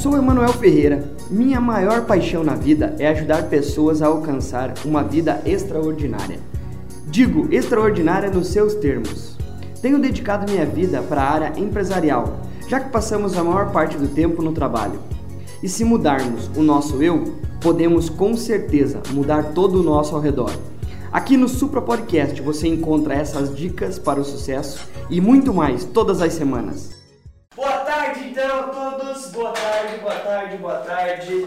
Sou Emanuel Ferreira. Minha maior paixão na vida é ajudar pessoas a alcançar uma vida extraordinária. Digo extraordinária nos seus termos. Tenho dedicado minha vida para a área empresarial, já que passamos a maior parte do tempo no trabalho. E se mudarmos o nosso eu, podemos com certeza mudar todo o nosso ao redor. Aqui no Supra Podcast você encontra essas dicas para o sucesso e muito mais todas as semanas. Boa tarde, boa tarde, boa tarde,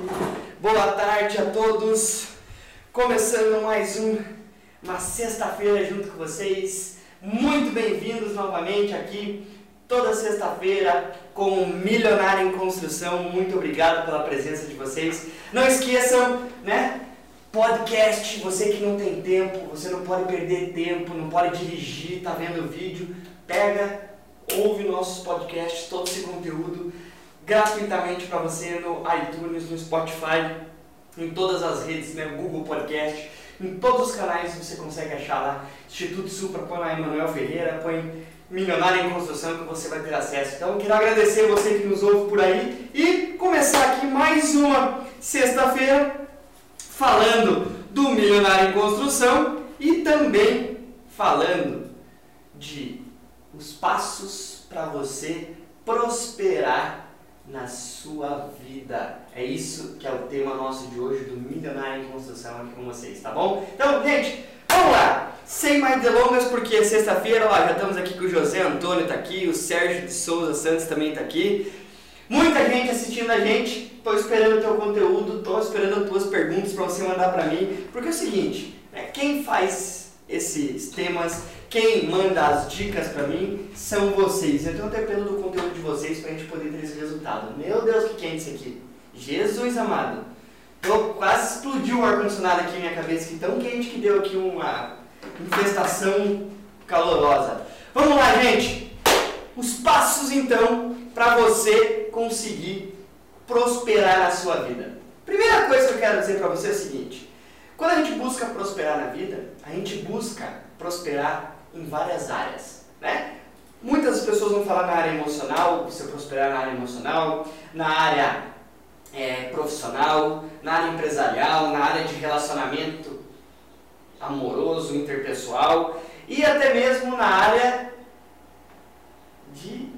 boa tarde a todos. Começando mais um, uma sexta-feira junto com vocês. Muito bem-vindos novamente aqui, toda sexta-feira com Milionário em Construção. Muito obrigado pela presença de vocês. Não esqueçam, né? Podcast, você que não tem tempo, você não pode perder tempo, não pode dirigir, tá vendo o vídeo, pega, ouve nossos podcasts, todo esse conteúdo gratuitamente para você no iTunes, no Spotify, em todas as redes, né, Google Podcast, em todos os canais você consegue achar lá. Instituto Supra, põe lá Emanuel Ferreira, põe Milionário em Construção que você vai ter acesso. Então, quero agradecer você que nos ouve por aí e começar aqui mais uma sexta-feira falando do Milionário em Construção e também falando de os passos para você prosperar na sua vida. É isso que é o tema nosso de hoje do Milionário em Construção aqui com vocês, tá bom? Então, gente, vamos lá! Sem mais delongas, porque é sexta-feira, já estamos aqui com o José Antônio tá aqui, o Sérgio de Souza Santos também tá aqui. Muita gente assistindo a gente, Estou esperando o teu conteúdo, estou esperando as tuas perguntas para você mandar para mim, porque é o seguinte, né, quem faz esses temas, quem manda as dicas para mim são vocês. Então eu dependo do conteúdo de vocês para a gente poder ter esse resultado. Meu Deus, que quente isso aqui! Jesus amado! Eu quase explodiu o ar-condicionado aqui na minha cabeça, que tão quente que deu aqui uma infestação calorosa. Vamos lá, gente! Os passos então para você conseguir prosperar na sua vida? Primeira coisa que eu quero dizer para você é o seguinte: quando a gente busca prosperar na vida, a gente busca prosperar em várias áreas, né? Muitas pessoas vão falar na área emocional, você prosperar na área emocional, na área é, profissional, na área empresarial, na área de relacionamento amoroso, interpessoal e até mesmo na área de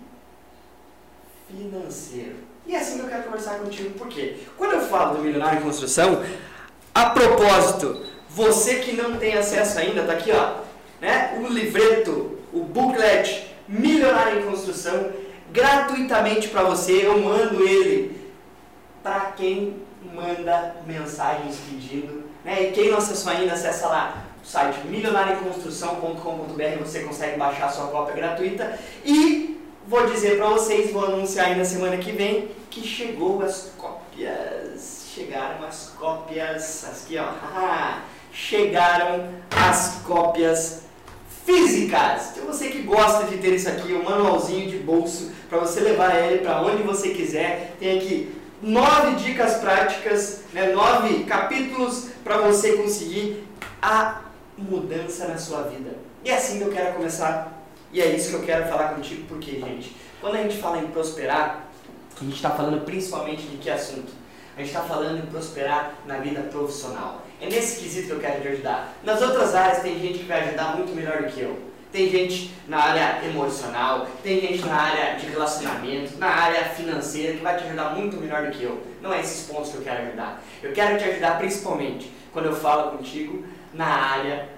financeiro. E é assim que eu quero conversar contigo, por quê? Quando eu falo do Milionário em Construção, a propósito, você que não tem acesso ainda, tá aqui ó, né? o livreto, o booklet Milionário em Construção, gratuitamente para você, eu mando ele para quem manda mensagens pedindo, né? E quem não acessou ainda, acessa lá o site milionarioemconstrução.com.br, você consegue baixar sua cópia gratuita e Vou dizer para vocês, vou anunciar aí na semana que vem que chegou as cópias. Chegaram as cópias. Aqui ó. chegaram as cópias físicas. Então você que gosta de ter isso aqui, um manualzinho de bolso para você levar ele para onde você quiser. Tem aqui nove dicas práticas, né, nove capítulos para você conseguir a mudança na sua vida. E é assim que eu quero começar e é isso que eu quero falar contigo, porque, gente, quando a gente fala em prosperar, a gente está falando principalmente de que assunto? A gente está falando em prosperar na vida profissional. É nesse quesito que eu quero te ajudar. Nas outras áreas tem gente que vai ajudar muito melhor do que eu. Tem gente na área emocional, tem gente na área de relacionamento, na área financeira que vai te ajudar muito melhor do que eu. Não é esses pontos que eu quero ajudar. Eu quero te ajudar principalmente quando eu falo contigo na área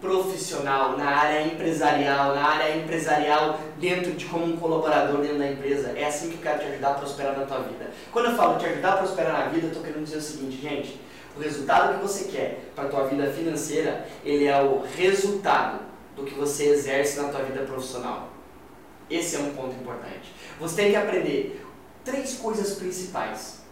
profissional, na área empresarial, na área empresarial dentro de como um colaborador dentro da empresa. É assim que eu quero te ajudar a prosperar na tua vida. Quando eu falo te ajudar a prosperar na vida, eu estou querendo dizer o seguinte, gente, o resultado que você quer para a tua vida financeira, ele é o resultado do que você exerce na tua vida profissional. Esse é um ponto importante. Você tem que aprender três coisas principais.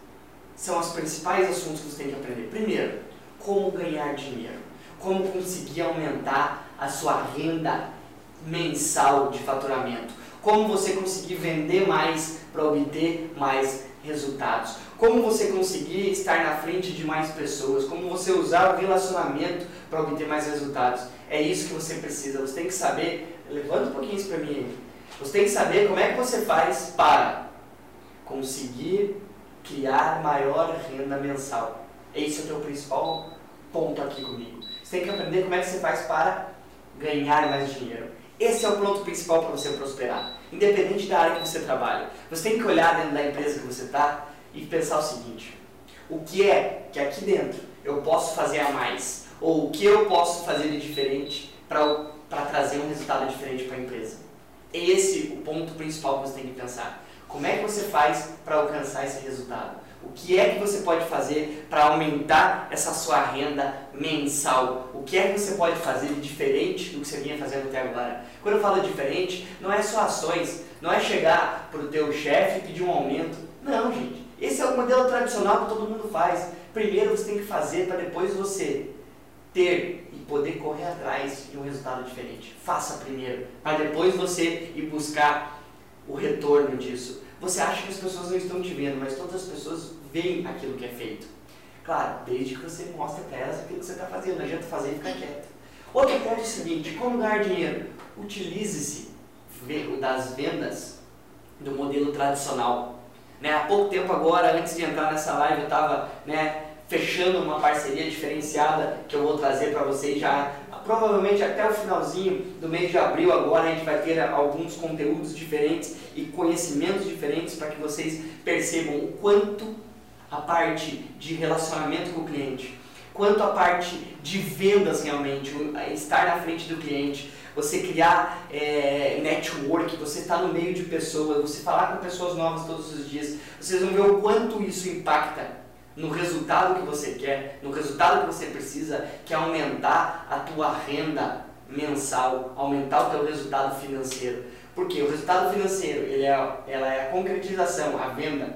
São os principais assuntos que você tem que aprender. Primeiro, como ganhar dinheiro como conseguir aumentar a sua renda mensal de faturamento, como você conseguir vender mais para obter mais resultados, como você conseguir estar na frente de mais pessoas, como você usar o relacionamento para obter mais resultados. É isso que você precisa. Você tem que saber, levanta um pouquinho isso para mim aí. Você tem que saber como é que você faz para conseguir criar maior renda mensal. Esse é o teu principal ponto aqui comigo. Você tem que aprender como é que você faz para ganhar mais dinheiro. Esse é o ponto principal para você prosperar, independente da área que você trabalha. Você tem que olhar dentro da empresa que você está e pensar o seguinte: o que é que aqui dentro eu posso fazer a mais? Ou o que eu posso fazer de diferente para trazer um resultado diferente para a empresa? Esse é o ponto principal que você tem que pensar. Como é que você faz para alcançar esse resultado? O que é que você pode fazer para aumentar essa sua renda mensal? O que é que você pode fazer de diferente do que você vinha fazendo até agora? Quando eu falo diferente, não é só ações, não é chegar para o teu chefe e pedir um aumento. Não, gente. Esse é o modelo tradicional que todo mundo faz. Primeiro você tem que fazer para depois você ter e poder correr atrás de um resultado diferente. Faça primeiro, para depois você ir buscar o retorno disso. Você acha que as pessoas não estão te vendo, mas todas as pessoas veem aquilo que é feito. Claro, desde que você mostre para elas aquilo que você está fazendo, não adianta fazer e ficar quieto. Outro ponto é o seguinte, como ganhar dinheiro? Utilize-se das vendas do modelo tradicional. Né? Há pouco tempo agora, antes de entrar nessa live, eu estava né, fechando uma parceria diferenciada que eu vou trazer para vocês já provavelmente até o finalzinho do mês de abril agora a gente vai ter alguns conteúdos diferentes e conhecimentos diferentes para que vocês percebam o quanto a parte de relacionamento com o cliente, quanto a parte de vendas realmente, estar na frente do cliente, você criar é, network, você estar no meio de pessoas, você falar com pessoas novas todos os dias, vocês vão ver o quanto isso impacta no resultado que você quer, no resultado que você precisa, que é aumentar a tua renda mensal, aumentar o teu resultado financeiro. Porque o resultado financeiro ele é, ela é a concretização, a venda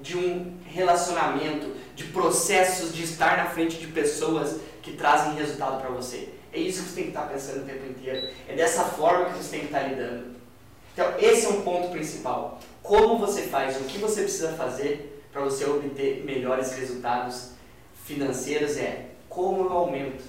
de um relacionamento, de processos de estar na frente de pessoas que trazem resultado para você. É isso que você tem que estar pensando o tempo inteiro. É dessa forma que você tem que estar lidando. Então, esse é um ponto principal. Como você faz, o que você precisa fazer para você obter melhores resultados financeiros é como eu aumento,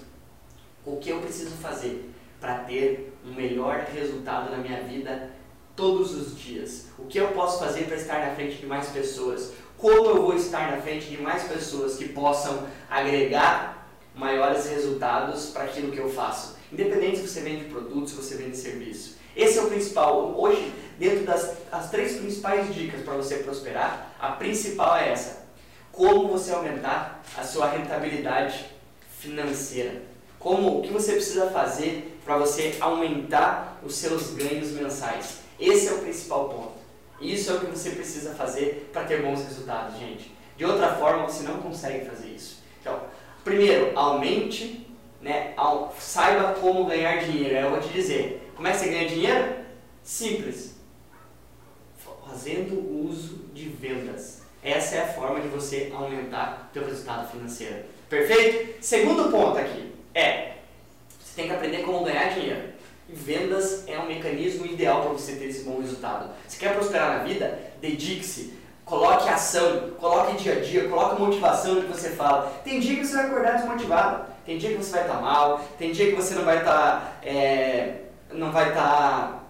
o que eu preciso fazer para ter um melhor resultado na minha vida todos os dias. O que eu posso fazer para estar na frente de mais pessoas? Como eu vou estar na frente de mais pessoas que possam agregar maiores resultados para aquilo que eu faço? Independente se você vende produtos, se você vende serviço. Esse é o principal. Hoje, dentro das as três principais dicas para você prosperar, a principal é essa: como você aumentar a sua rentabilidade financeira. Como o que você precisa fazer para você aumentar os seus ganhos mensais. Esse é o principal ponto. Isso é o que você precisa fazer para ter bons resultados, gente. De outra forma, você não consegue fazer isso. Então, primeiro, aumente, né, saiba como ganhar dinheiro. Eu vou te dizer, como é que você ganha dinheiro? Simples. Fazendo uso de vendas. Essa é a forma de você aumentar seu resultado financeiro. Perfeito? Segundo ponto aqui é, você tem que aprender como ganhar dinheiro. E vendas é um mecanismo ideal para você ter esse bom resultado. Você quer prosperar na vida? Dedique-se. Coloque ação, coloque dia a dia, coloque motivação no que você fala. Tem dia que você vai acordar desmotivado, tem dia que você vai estar mal, tem dia que você não vai estar é, não vai estar tá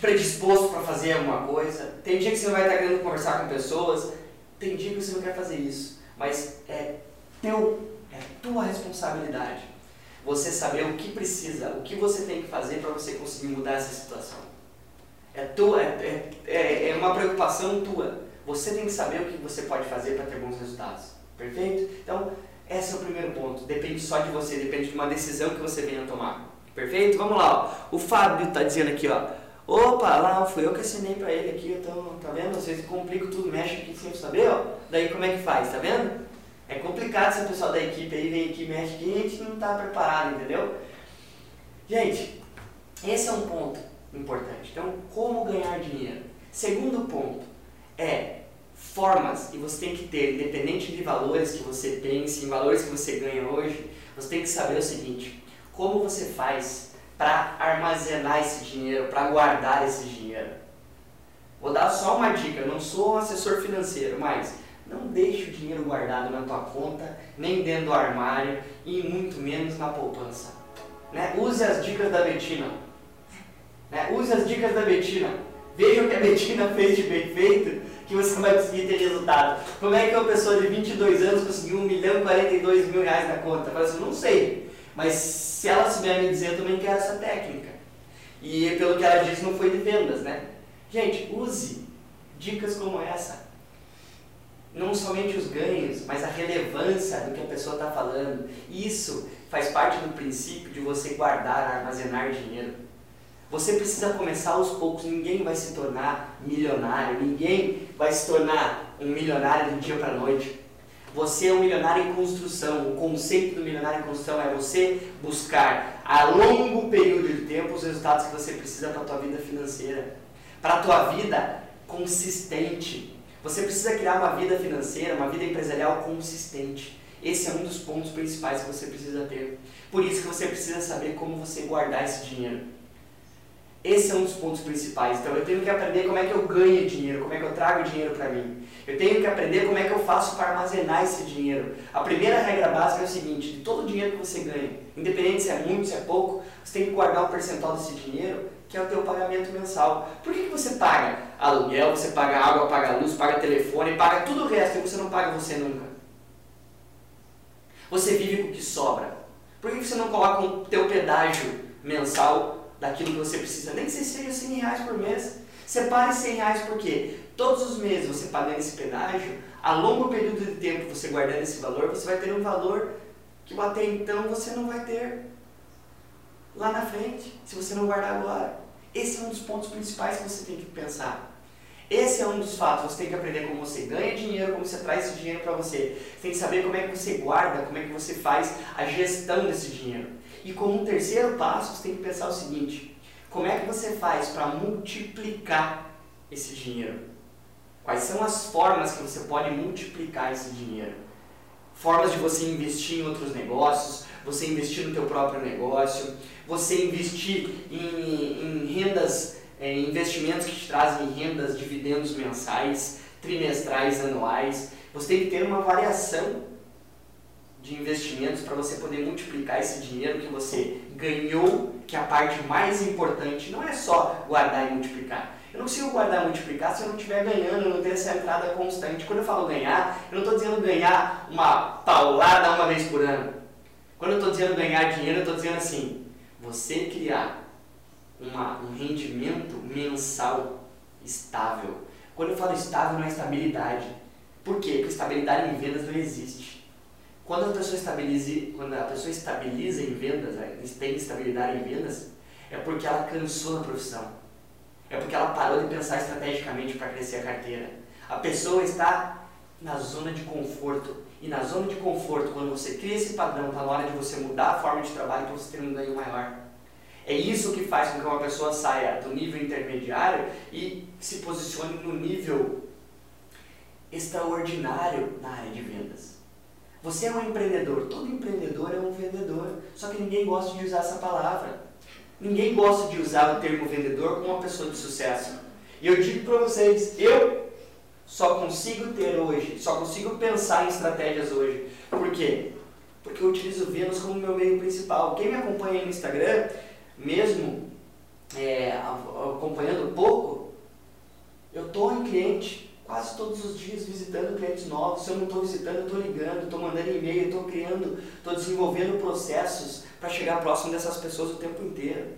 predisposto para fazer alguma coisa. Tem dia que você não vai estar tá querendo conversar com pessoas. Tem dia que você não quer fazer isso. Mas é teu, é tua responsabilidade. Você saber o que precisa, o que você tem que fazer para você conseguir mudar essa situação. É, tua, é, é, é uma preocupação tua. Você tem que saber o que você pode fazer para ter bons resultados. Perfeito? Então, esse é o primeiro ponto. Depende só de você, depende de uma decisão que você venha tomar. Perfeito? Vamos lá. Ó. O Fábio está dizendo aqui, ó. Opa, lá fui eu que assinei para ele aqui, então, tá vendo? Vocês complicam tudo, mexe aqui sem saber, ó. Daí como é que faz, tá vendo? É complicado se o pessoal da equipe aí vem aqui, mexe aqui a gente não está preparado, entendeu? Gente, esse é um ponto importante. Então, como ganhar dinheiro? Segundo ponto é formas, e você tem que ter, independente de valores que você pense, em valores que você ganha hoje, você tem que saber o seguinte, como você faz para armazenar esse dinheiro, para guardar esse dinheiro? Vou dar só uma dica, não sou um assessor financeiro, mas não deixe o dinheiro guardado na tua conta, nem dentro do armário e muito menos na poupança. Né? Use as dicas da Betina. Né? Use as dicas da Betina. Veja o que a Betina fez de bem feito que você vai conseguir ter resultado. Como é que uma pessoa de 22 anos conseguiu 1 milhão e 42 mil reais na conta? Eu assim, não sei. Mas se ela souber me dizer, eu também quero essa técnica. E pelo que ela disse, não foi de vendas, né? Gente, use dicas como essa. Não somente os ganhos, mas a relevância do que a pessoa está falando. Isso faz parte do princípio de você guardar, armazenar dinheiro. Você precisa começar aos poucos, ninguém vai se tornar milionário, ninguém vai se tornar um milionário do dia para noite. Você é um milionário em construção. O conceito do milionário em construção é você buscar a longo período de tempo os resultados que você precisa para a tua vida financeira, para a tua vida consistente. Você precisa criar uma vida financeira, uma vida empresarial consistente. Esse é um dos pontos principais que você precisa ter. Por isso que você precisa saber como você guardar esse dinheiro. Esse é um dos pontos principais. Então eu tenho que aprender como é que eu ganho dinheiro, como é que eu trago dinheiro para mim. Eu tenho que aprender como é que eu faço para armazenar esse dinheiro. A primeira regra básica é o seguinte: de todo o dinheiro que você ganha, independente se é muito, se é pouco, você tem que guardar um percentual desse dinheiro, que é o teu pagamento mensal. Por que, que você paga aluguel, você paga água, paga luz, paga telefone, paga tudo o resto e você não paga você nunca? Você vive com o que sobra. Por que, que você não coloca o teu pedágio mensal daquilo que você precisa, nem que seja 100 reais por mês. Separe 100 reais porque todos os meses você pagando esse pedágio, a longo período de tempo você guardando esse valor, você vai ter um valor que até então você não vai ter lá na frente, se você não guardar agora. Esse é um dos pontos principais que você tem que pensar. Esse é um dos fatos. Você tem que aprender como você ganha dinheiro, como você traz esse dinheiro para você. Você tem que saber como é que você guarda, como é que você faz a gestão desse dinheiro. E como um terceiro passo, você tem que pensar o seguinte: como é que você faz para multiplicar esse dinheiro? Quais são as formas que você pode multiplicar esse dinheiro? Formas de você investir em outros negócios, você investir no teu próprio negócio, você investir em, em rendas, em é, investimentos que te trazem rendas, dividendos mensais, trimestrais, anuais. Você tem que ter uma variação de investimentos para você poder multiplicar esse dinheiro que você ganhou, que é a parte mais importante não é só guardar e multiplicar. Eu não consigo guardar e multiplicar se eu não estiver ganhando, eu não ter essa entrada constante. Quando eu falo ganhar, eu não estou dizendo ganhar uma paulada uma vez por ano. Quando eu estou dizendo ganhar dinheiro, eu estou dizendo assim, você criar uma, um rendimento mensal estável. Quando eu falo estável, não é estabilidade. Por quê? Porque estabilidade em vendas não existe. Quando a pessoa estabiliza, quando a pessoa estabiliza em vendas, né, tem estabilidade em vendas, é porque ela cansou na profissão. É porque ela parou de pensar estrategicamente para crescer a carteira. A pessoa está na zona de conforto. E na zona de conforto, quando você cria esse padrão, está na hora de você mudar a forma de trabalho para você ter um ganho maior. É isso que faz com que uma pessoa saia do nível intermediário e se posicione no nível extraordinário na área de vendas. Você é um empreendedor. Todo empreendedor é um vendedor. Só que ninguém gosta de usar essa palavra. Ninguém gosta de usar o termo vendedor como uma pessoa de sucesso. E eu digo para vocês, eu só consigo ter hoje, só consigo pensar em estratégias hoje. Por quê? Porque eu utilizo Vênus como meu meio principal. Quem me acompanha no Instagram, mesmo é, acompanhando pouco, eu estou em cliente quase todos os dias visitando clientes novos. Se eu não estou visitando, estou ligando, estou mandando e-mail, estou criando, estou desenvolvendo processos para chegar próximo dessas pessoas o tempo inteiro.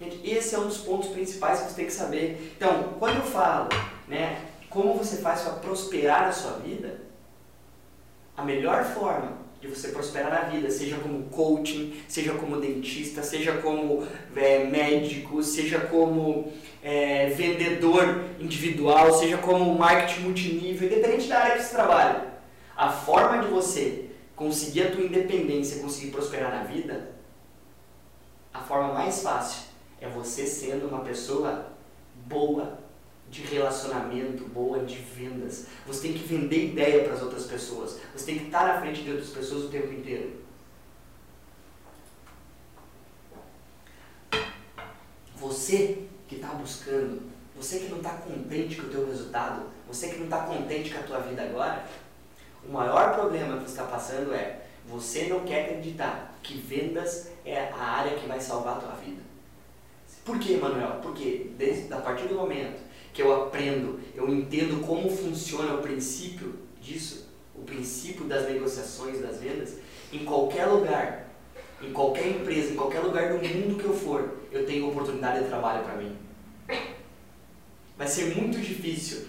Gente, esse é um dos pontos principais que você tem que saber. Então, quando eu falo, né, como você faz para prosperar na sua vida, a melhor forma de você prosperar na vida, seja como coaching, seja como dentista, seja como é, médico, seja como é, vendedor individual, seja como marketing multinível, independente da área que você trabalha. A forma de você conseguir a tua independência, conseguir prosperar na vida, a forma mais fácil é você sendo uma pessoa boa de relacionamento, boa de vendas. Você tem que vender ideia para as outras pessoas. Você tem que estar na frente de outras pessoas o tempo inteiro. Você que está buscando, você que não está contente com o teu resultado, você que não está contente com a tua vida agora, o maior problema que você está passando é você não quer acreditar que vendas é a área que vai salvar a tua vida. Por quê, Manuel? Porque desde, a partir do momento que eu aprendo, eu entendo como funciona o princípio disso, o princípio das negociações, das vendas, em qualquer lugar, em qualquer empresa, em qualquer lugar do mundo que eu for, eu tenho oportunidade de trabalho para mim. Vai ser muito difícil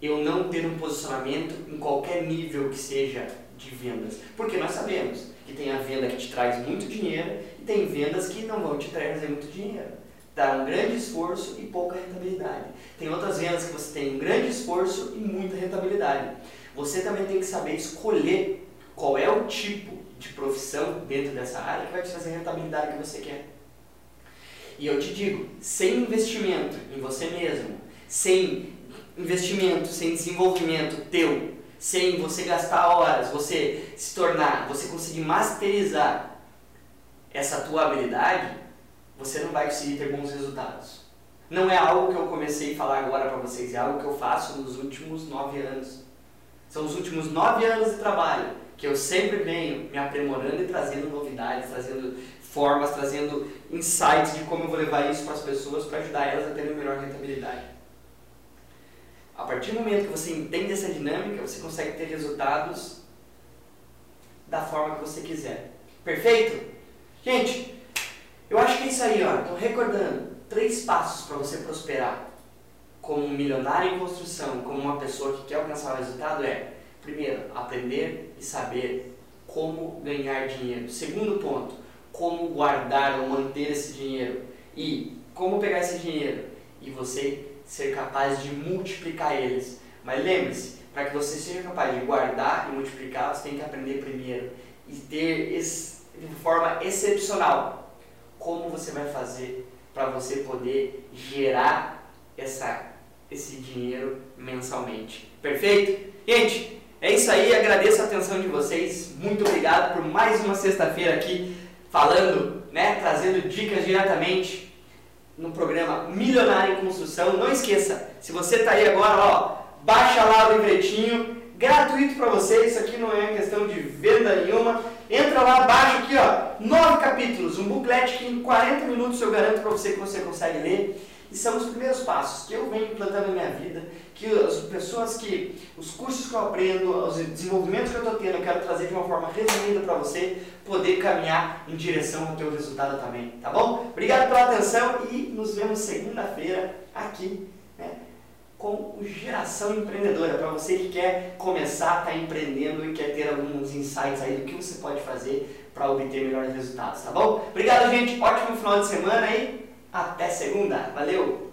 eu não ter um posicionamento em qualquer nível que seja de vendas. Porque nós sabemos que tem a venda que te traz muito dinheiro e tem vendas que não vão te trazer muito dinheiro. Dá um grande esforço e pouca rentabilidade. Tem outras vendas que você tem um grande esforço e muita rentabilidade. Você também tem que saber escolher qual é o tipo de profissão dentro dessa área que vai te trazer a rentabilidade que você quer. E eu te digo, sem investimento em você mesmo, sem investimento, sem desenvolvimento teu, sem você gastar horas, você se tornar, você conseguir masterizar essa tua habilidade, você não vai conseguir ter bons resultados. Não é algo que eu comecei a falar agora para vocês, é algo que eu faço nos últimos nove anos. São os últimos nove anos de trabalho que eu sempre venho me aprimorando e trazendo novidades, trazendo formas, trazendo insights de como eu vou levar isso para as pessoas para ajudar elas a terem melhor rentabilidade. A partir do momento que você entende essa dinâmica, você consegue ter resultados da forma que você quiser. Perfeito? Gente, isso aí, ó. Então, recordando, três passos para você prosperar como um milionário em construção, como uma pessoa que quer alcançar o resultado é, primeiro, aprender e saber como ganhar dinheiro. Segundo ponto, como guardar ou manter esse dinheiro. E como pegar esse dinheiro e você ser capaz de multiplicar eles. Mas lembre-se, para que você seja capaz de guardar e multiplicar, você tem que aprender primeiro e ter de forma excepcional como você vai fazer para você poder gerar essa, esse dinheiro mensalmente. Perfeito? Gente, é isso aí. Agradeço a atenção de vocês. Muito obrigado por mais uma sexta-feira aqui falando, né, trazendo dicas diretamente no programa Milionário em Construção. Não esqueça, se você está aí agora, ó, baixa lá o livretinho, gratuito para você. Isso aqui não é questão de venda nenhuma. Entra lá, baixa aqui, ó, nove capítulos, um booklet que em 40 minutos eu garanto para você que você consegue ler. E são os primeiros passos que eu venho implantando na minha vida, que as pessoas que, os cursos que eu aprendo, os desenvolvimentos que eu estou tendo, eu quero trazer de uma forma resumida para você poder caminhar em direção ao teu resultado também, tá bom? Obrigado pela atenção e nos vemos segunda-feira aqui, com o Geração Empreendedora, para você que quer começar, tá empreendendo e quer ter alguns insights aí do que você pode fazer para obter melhores resultados, tá bom? Obrigado, gente. Ótimo final de semana aí até segunda. Valeu!